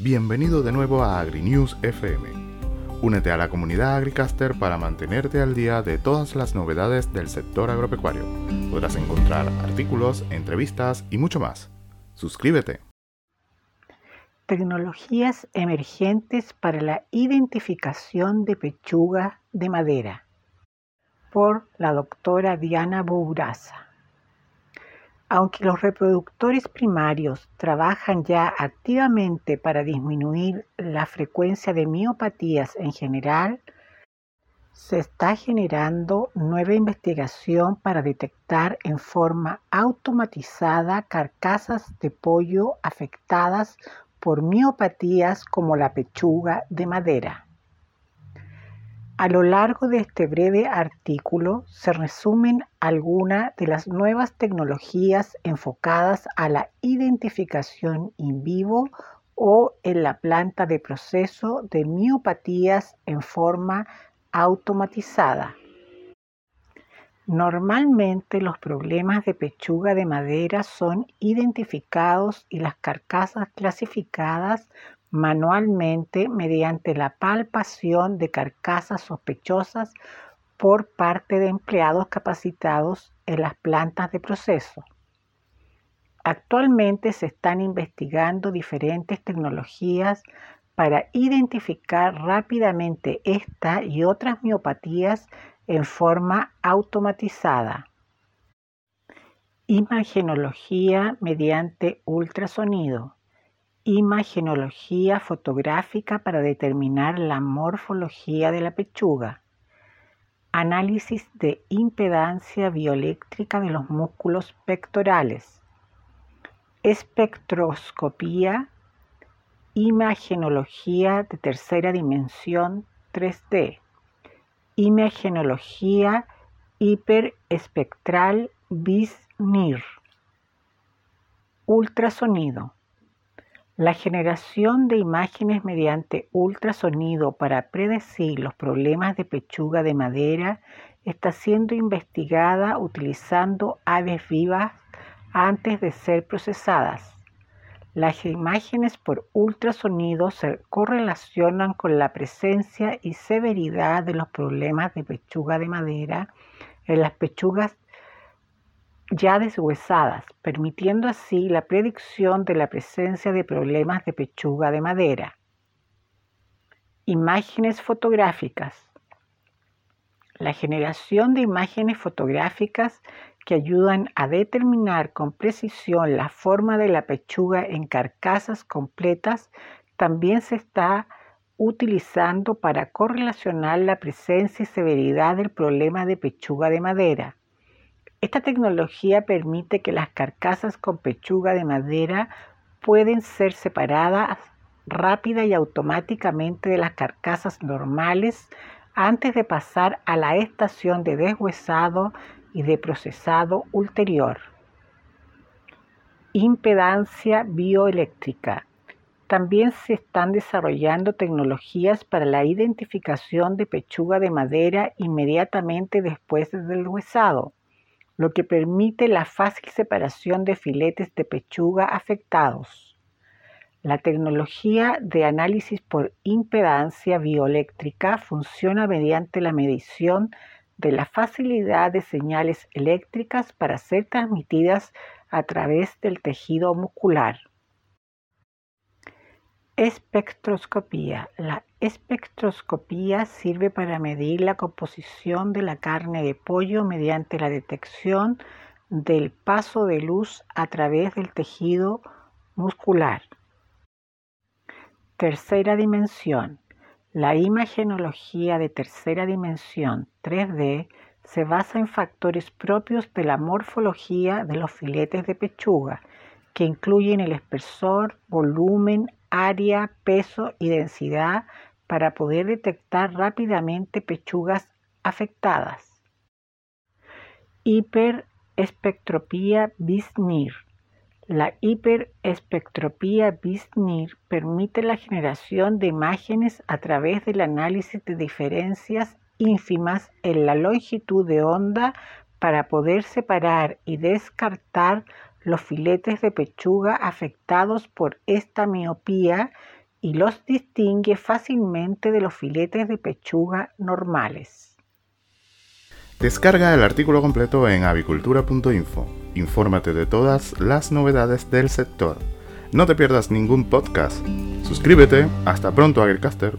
Bienvenido de nuevo a AgriNews FM. Únete a la comunidad AgriCaster para mantenerte al día de todas las novedades del sector agropecuario. Podrás encontrar artículos, entrevistas y mucho más. Suscríbete. Tecnologías emergentes para la identificación de pechuga de madera por la doctora Diana Bouraza. Aunque los reproductores primarios trabajan ya activamente para disminuir la frecuencia de miopatías en general, se está generando nueva investigación para detectar en forma automatizada carcasas de pollo afectadas por miopatías como la pechuga de madera. A lo largo de este breve artículo se resumen algunas de las nuevas tecnologías enfocadas a la identificación in vivo o en la planta de proceso de miopatías en forma automatizada. Normalmente los problemas de pechuga de madera son identificados y las carcasas clasificadas manualmente mediante la palpación de carcasas sospechosas por parte de empleados capacitados en las plantas de proceso. Actualmente se están investigando diferentes tecnologías para identificar rápidamente esta y otras miopatías en forma automatizada. Imagenología mediante ultrasonido imagenología fotográfica para determinar la morfología de la pechuga, análisis de impedancia bioeléctrica de los músculos pectorales, espectroscopía, imagenología de tercera dimensión 3D, imagenología hiperespectral BIS-NIR, ultrasonido la generación de imágenes mediante ultrasonido para predecir los problemas de pechuga de madera está siendo investigada utilizando aves vivas antes de ser procesadas. Las imágenes por ultrasonido se correlacionan con la presencia y severidad de los problemas de pechuga de madera en las pechugas ya deshuesadas, permitiendo así la predicción de la presencia de problemas de pechuga de madera. Imágenes fotográficas. La generación de imágenes fotográficas que ayudan a determinar con precisión la forma de la pechuga en carcasas completas también se está utilizando para correlacionar la presencia y severidad del problema de pechuga de madera. Esta tecnología permite que las carcasas con pechuga de madera pueden ser separadas rápida y automáticamente de las carcasas normales antes de pasar a la estación de deshuesado y de procesado ulterior. Impedancia bioeléctrica. También se están desarrollando tecnologías para la identificación de pechuga de madera inmediatamente después del huesado lo que permite la fácil separación de filetes de pechuga afectados. La tecnología de análisis por impedancia bioeléctrica funciona mediante la medición de la facilidad de señales eléctricas para ser transmitidas a través del tejido muscular. Espectroscopía. Espectroscopía sirve para medir la composición de la carne de pollo mediante la detección del paso de luz a través del tejido muscular. Tercera dimensión. La imagenología de tercera dimensión 3D se basa en factores propios de la morfología de los filetes de pechuga, que incluyen el espesor, volumen, área, peso y densidad para poder detectar rápidamente pechugas afectadas. Hiperespectropía BISNIR. La hiperespectropía BISNIR permite la generación de imágenes a través del análisis de diferencias ínfimas en la longitud de onda para poder separar y descartar los filetes de pechuga afectados por esta miopía y los distingue fácilmente de los filetes de pechuga normales. Descarga el artículo completo en avicultura.info. Infórmate de todas las novedades del sector. No te pierdas ningún podcast. Suscríbete. Hasta pronto, Agricaster.